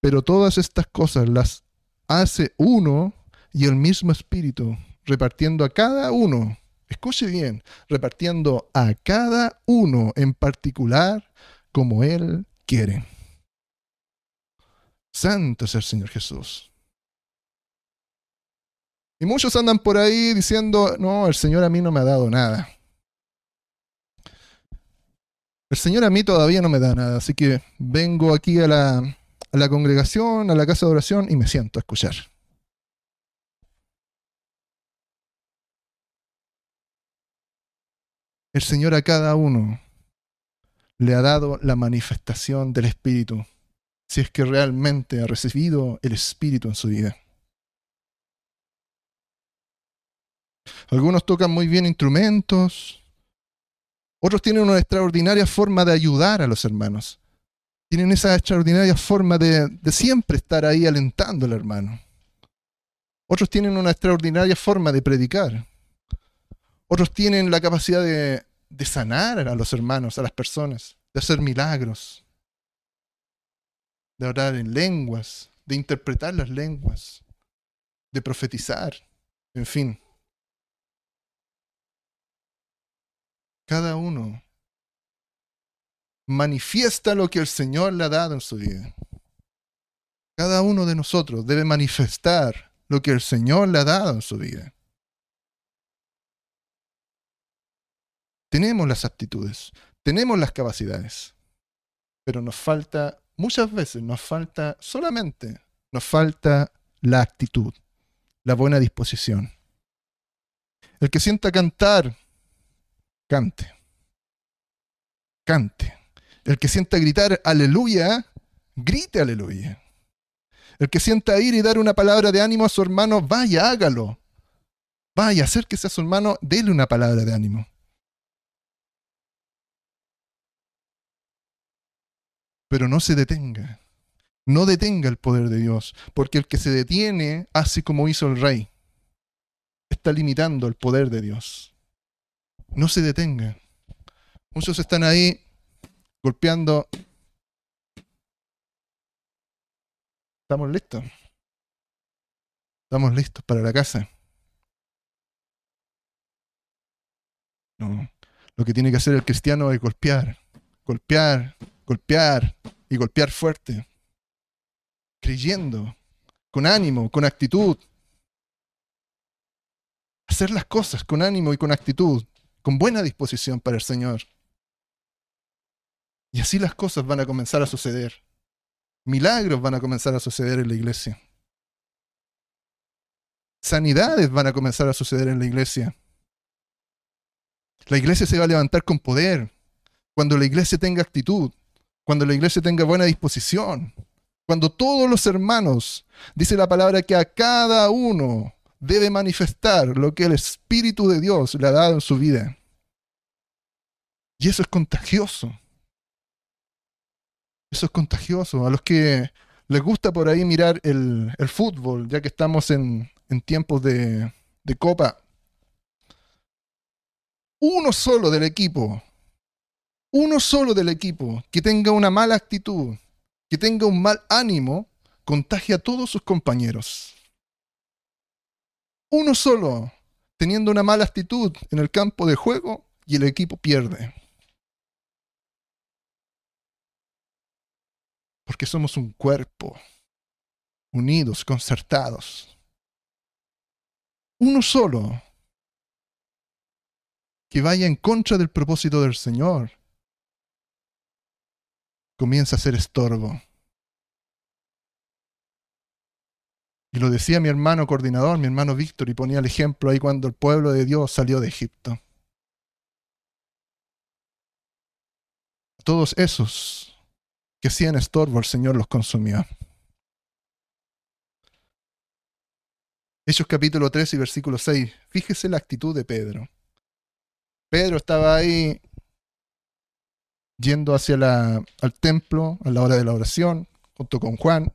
Pero todas estas cosas las hace uno y el mismo espíritu, repartiendo a cada uno, escuche bien, repartiendo a cada uno en particular como Él quiere. Santo es el Señor Jesús. Y muchos andan por ahí diciendo, no, el Señor a mí no me ha dado nada. El Señor a mí todavía no me da nada, así que vengo aquí a la, a la congregación, a la casa de oración y me siento a escuchar. El Señor a cada uno le ha dado la manifestación del Espíritu, si es que realmente ha recibido el Espíritu en su vida. Algunos tocan muy bien instrumentos, otros tienen una extraordinaria forma de ayudar a los hermanos tienen esa extraordinaria forma de, siempre estar ahí alentando al hermano. Otros tienen una extraordinaria forma de predicar. Otros tienen la capacidad de, de sanar a los hermanos, a las personas, de hacer milagros, de orar en lenguas, de interpretar las lenguas, de profetizar, en fin. Cada uno manifiesta lo que el Señor le ha dado en su vida. Cada uno de nosotros debe manifestar lo que el Señor le ha dado en su vida. Tenemos las aptitudes, tenemos las capacidades, pero nos falta, muchas veces nos falta solamente, nos falta la actitud, la buena disposición. El que sienta cantar, cante, cante. El que sienta gritar aleluya, grite aleluya. El que sienta ir y dar una palabra de ánimo a su hermano, vaya, hágalo. Vaya, acérquese a su hermano, déle una palabra de ánimo. Pero no se detenga. No detenga el poder de Dios, porque el que se detiene hace como hizo el rey. Está limitando el poder de Dios. No se detenga. Muchos están ahí golpeando. ¿Estamos listos? ¿Estamos listos para la casa? No. Lo que tiene que hacer el cristiano es golpear, golpear, golpear y golpear fuerte. Creyendo, con ánimo, con actitud. Hacer las cosas con ánimo y con actitud, con buena disposición para el Señor. Y así las cosas van a comenzar a suceder. Milagros van a comenzar a suceder en la iglesia. Sanidades van a comenzar a suceder en la iglesia. La iglesia se va a levantar con poder. Cuando la iglesia tenga actitud, cuando la iglesia tenga buena disposición, cuando todos los hermanos, dice la palabra que a cada uno debe manifestar lo que el Espíritu de Dios le ha dado en su vida. Y eso es contagioso. Eso es contagioso. A los que les gusta por ahí mirar el, fútbol, ya que estamos en, tiempos de, copa, uno solo del equipo, uno solo del equipo que tenga una mala actitud, que tenga un mal ánimo, contagia a todos sus compañeros. Uno solo, teniendo una mala actitud en el campo de juego y el equipo pierde. Porque somos un cuerpo, unidos, concertados. Uno solo que vaya en contra del propósito del Señor, comienza a ser estorbo. Y lo decía mi hermano coordinador, mi hermano Víctor, y ponía el ejemplo ahí cuando el pueblo de Dios salió de Egipto. Todos esos que hacían estorbo, el Señor los consumió. Hechos capítulo 3 y versículo 6. Fíjese la actitud de Pedro. Pedro estaba ahí yendo hacia la, al templo a la hora de la oración, junto con Juan.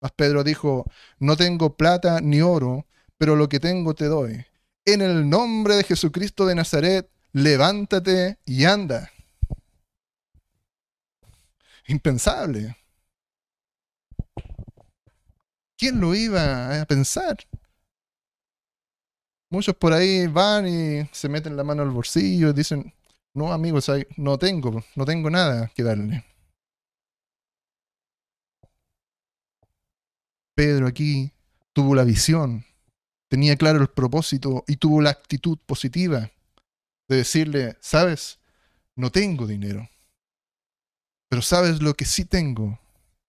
Mas Pedro dijo, no tengo plata ni oro, pero lo que tengo te doy. En el nombre de Jesucristo de Nazaret, levántate y anda. Impensable. ¿Quién lo iba a pensar? Muchos por ahí van y se meten la mano al bolsillo y dicen, no amigos, no tengo, no tengo nada que darle. Pedro aquí tuvo la visión, tenía claro el propósito y tuvo la actitud positiva de decirle, sabes, no tengo dinero, pero sabes lo que sí tengo,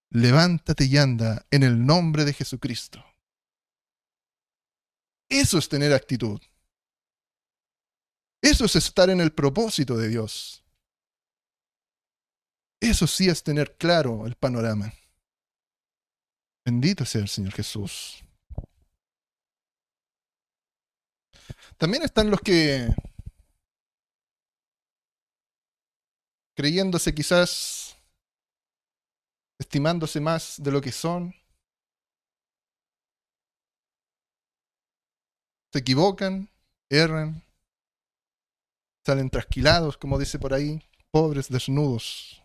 levántate y anda en el nombre de Jesucristo. Eso es tener actitud. Eso es estar en el propósito de Dios. Eso sí es tener claro el panorama. Bendito sea el Señor Jesús. También están los que, creyéndose quizás, estimándose más de lo que son, se equivocan, erran, salen trasquilados, como dice por ahí, pobres, desnudos,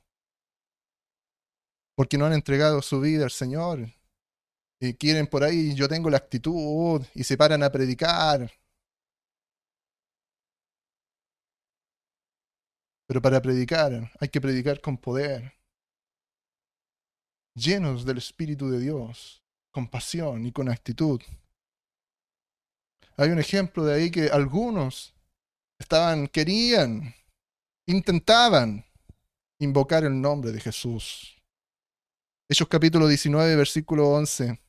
porque no han entregado su vida al Señor. Y quieren por ahí, yo tengo la actitud, y se paran a predicar. Pero para predicar hay que predicar con poder, llenos del Espíritu de Dios, con pasión y con actitud. Hay un ejemplo de ahí que algunos estaban, querían, intentaban invocar el nombre de Jesús. Hechos capítulo 19, versículo 11.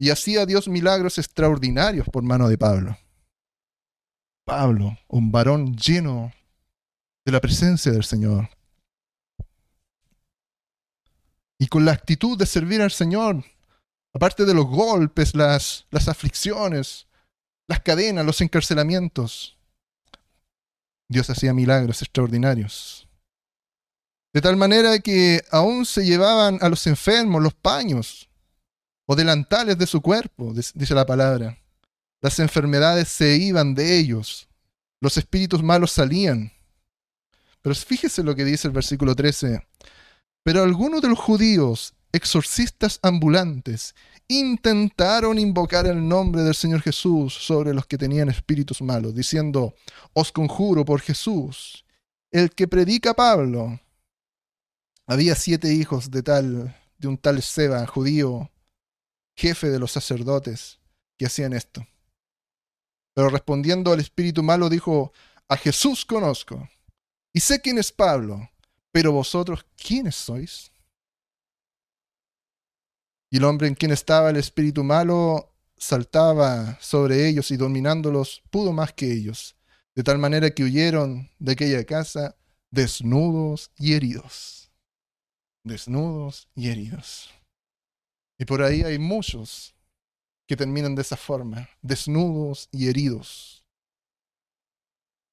Y hacía Dios milagros extraordinarios por mano de Pablo. Pablo, un varón lleno de la presencia del Señor. Y con la actitud de servir al Señor, aparte de los golpes, las, las aflicciones, las cadenas, los encarcelamientos. Dios hacía milagros extraordinarios. De tal manera que aún se llevaban a los enfermos los paños o delantales de su cuerpo, dice la palabra. Las enfermedades se iban de ellos, los espíritus malos salían. Pero fíjese lo que dice el versículo 13. Pero algunos de los judíos, exorcistas ambulantes, intentaron invocar el nombre del Señor Jesús sobre los que tenían espíritus malos, diciendo, os conjuro por Jesús, el que predica Pablo. Había siete hijos de tal, de un tal Seba, judío, jefe de los sacerdotes, que hacían esto. Pero respondiendo al espíritu malo dijo, a Jesús conozco, y sé quién es Pablo, pero vosotros, ¿quiénes sois? Y el hombre en quien estaba el espíritu malo saltaba sobre ellos y dominándolos pudo más que ellos, de tal manera que huyeron de aquella casa desnudos y heridos. Desnudos y heridos. Y por ahí hay muchos que terminan de esa forma, desnudos y heridos,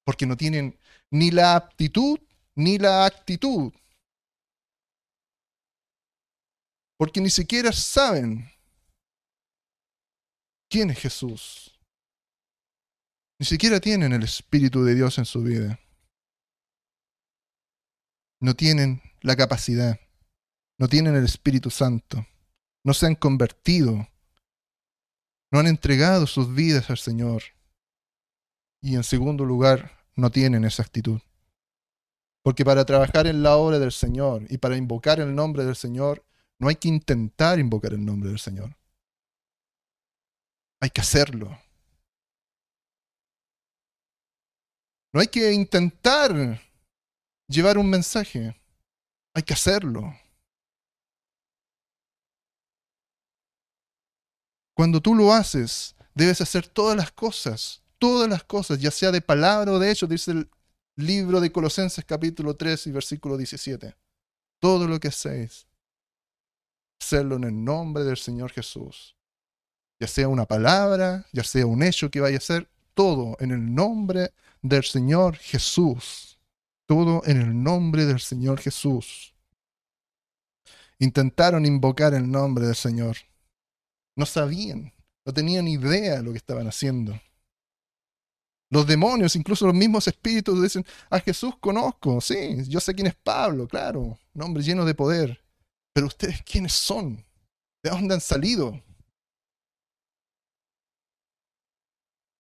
porque no tienen ni la aptitud ni la actitud, porque ni siquiera saben quién es Jesús. Ni siquiera tienen el Espíritu de Dios en su vida. No tienen la capacidad. No tienen el Espíritu Santo. No se han convertido. No han entregado sus vidas al Señor. Y en segundo lugar, no tienen esa actitud. Porque para trabajar en la obra del Señor y para invocar el nombre del Señor, no hay que intentar invocar el nombre del Señor. Hay que hacerlo. No hay que intentar llevar un mensaje. Hay que hacerlo. Cuando tú lo haces, debes hacer todas las cosas, todas las cosas, ya sea de palabra o de hecho, dice el libro de Colosenses capítulo 3 y versículo 17. Todo lo que hacéis, hacerlo en el nombre del Señor Jesús. Ya sea una palabra, ya sea un hecho que vaya a ser, todo en el nombre del Señor Jesús. Todo en el nombre del Señor Jesús. Intentaron invocar el nombre del Señor. No sabían, no tenían idea de lo que estaban haciendo. Los demonios, incluso los mismos espíritus, dicen, a Jesús conozco, sí, yo sé quién es Pablo, claro, un hombre lleno de poder. Pero ustedes, ¿quiénes son? ¿De dónde han salido?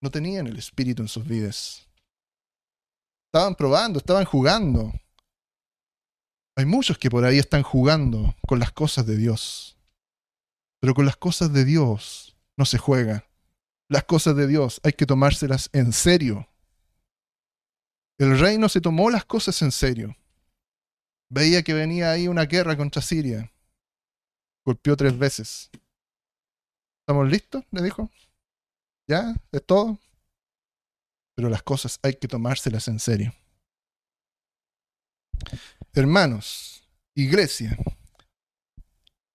No tenían el espíritu en sus vidas. Estaban probando, estaban jugando. Hay muchos que por ahí están jugando con las cosas de Dios. Pero con las cosas de Dios no se juega. Las cosas de Dios hay que tomárselas en serio. El reino se tomó las cosas en serio. Veía que venía ahí una guerra contra Siria. Golpeó tres veces. ¿Estamos listos? Le dijo. ¿Ya? ¿Es todo? Pero las cosas hay que tomárselas en serio. Hermanos, iglesia,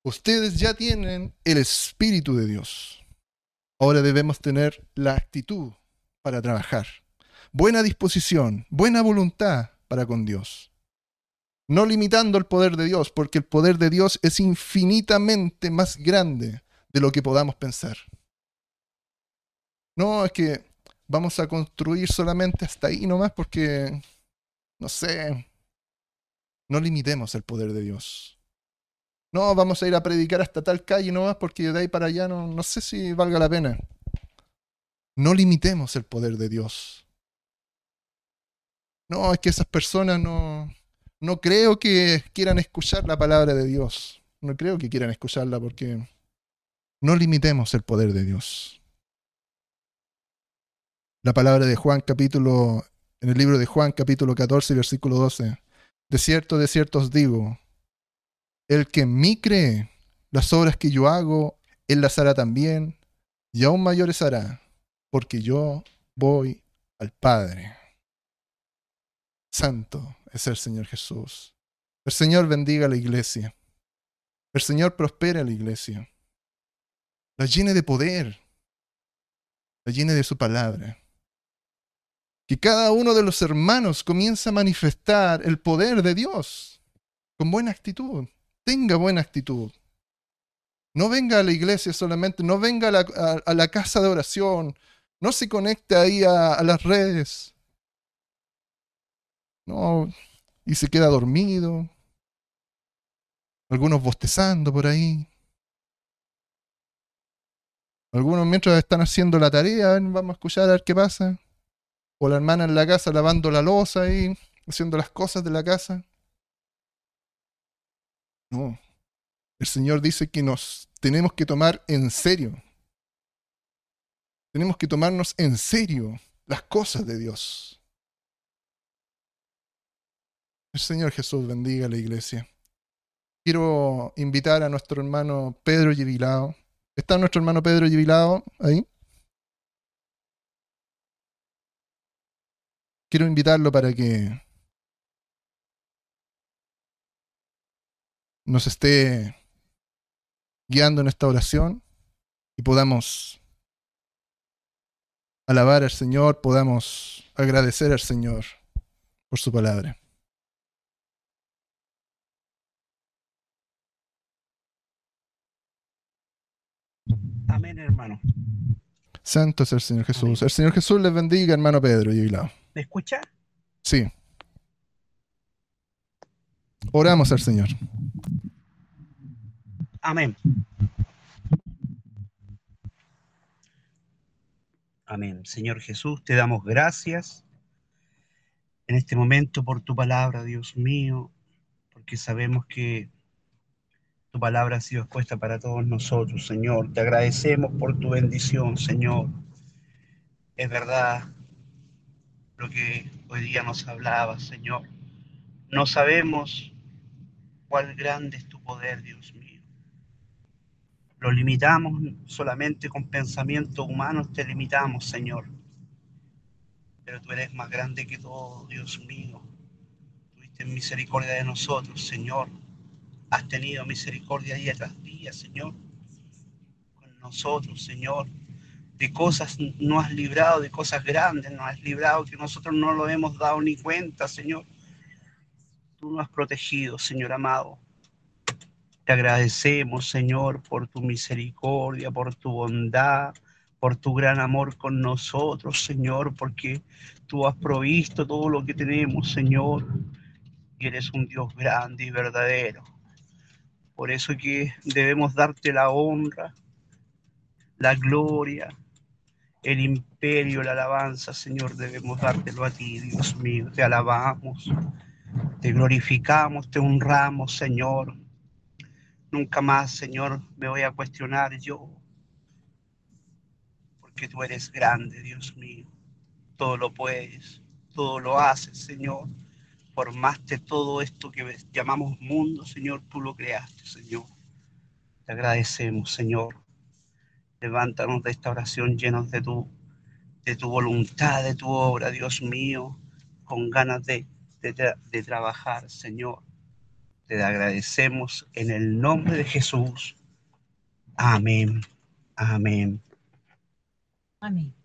ustedes ya tienen el Espíritu de Dios. Ahora debemos tener la actitud para trabajar. Buena disposición, buena voluntad para con Dios. No limitando el poder de Dios, porque el poder de Dios es infinitamente más grande de lo que podamos pensar. No, es que vamos a construir solamente hasta ahí nomás porque, no sé, no limitemos el poder de Dios. No, vamos a ir a predicar hasta tal calle nomás porque de ahí para allá no, no sé si valga la pena. No limitemos el poder de Dios. No, es que esas personas no, no creo que quieran escuchar la palabra de Dios. No creo que quieran escucharla porque no limitemos el poder de Dios la palabra de Juan capítulo, en el libro de Juan capítulo 14, versículo 12. De cierto, de cierto os digo, el que en mí cree, las obras que yo hago, él las hará también, y aún mayores hará, porque yo voy al Padre. Santo es el Señor Jesús. El Señor bendiga a la iglesia. El Señor prospera a la iglesia. La llene de poder. La llene de su palabra que cada uno de los hermanos comience a manifestar el poder de Dios con buena actitud. Tenga buena actitud. No venga a la iglesia solamente, no venga a la, casa de oración, no se conecte ahí a las redes. No, y se queda dormido. Algunos bostezando por ahí. Algunos mientras están haciendo la tarea, vamos a escuchar a ver qué pasa. O la hermana en la casa lavando la losa ahí, haciendo las cosas de la casa. No. El Señor dice que nos tenemos que tomar en serio. Tenemos que tomarnos en serio las cosas de Dios. El Señor Jesús bendiga a la iglesia. quiero invitar a nuestro hermano Pedro Givilao. ¿Está nuestro hermano Pedro Givilao ahí? Quiero invitarlo para que nos esté guiando en esta oración y podamos alabar al Señor, podamos agradecer al Señor por su palabra. Hermano. Santo es el Señor Jesús. El Señor Jesús les bendiga, hermano Pedro y ¿Me escucha? Sí. Oramos al Señor. Amén. Amén. Señor Jesús, te damos gracias en este momento por tu palabra, Dios mío, porque sabemos que tu palabra ha sido expuesta para todos nosotros, Señor. Te agradecemos por tu bendición, Señor. Es verdad lo que hoy día nos hablaba, Señor. No sabemos cuál grande es tu poder, Dios mío. Lo limitamos solamente con pensamientos humanos, te limitamos, Señor. Pero tú eres más grande que todo, Dios mío. Tuviste misericordia de nosotros, Señor has tenido misericordia día tras día, Señor, con nosotros, Señor. De cosas no has librado, de cosas grandes no has librado, que nosotros no lo hemos dado ni cuenta, Señor. Tú nos has protegido, Señor amado. Te agradecemos, Señor, por tu misericordia, por tu bondad, por tu gran amor con nosotros, Señor, porque tú has provisto todo lo que tenemos, Señor. Y eres un Dios grande y verdadero. Por eso que debemos darte la honra, la gloria, el imperio, la alabanza, Señor, debemos dártelo a ti, Dios mío. Te alabamos, te glorificamos, te honramos, Señor. Nunca más, Señor, me voy a cuestionar yo, porque tú eres grande, Dios mío. Todo lo puedes, todo lo haces, Señor formaste todo esto que llamamos mundo, Señor, tú lo creaste, Señor. Te agradecemos, Señor. Levántanos de esta oración llenos de tu, de tu voluntad, de tu obra, Dios mío, con ganas de, de, de trabajar, Señor. Te agradecemos en el nombre de Jesús. Amén. Amén. Amén.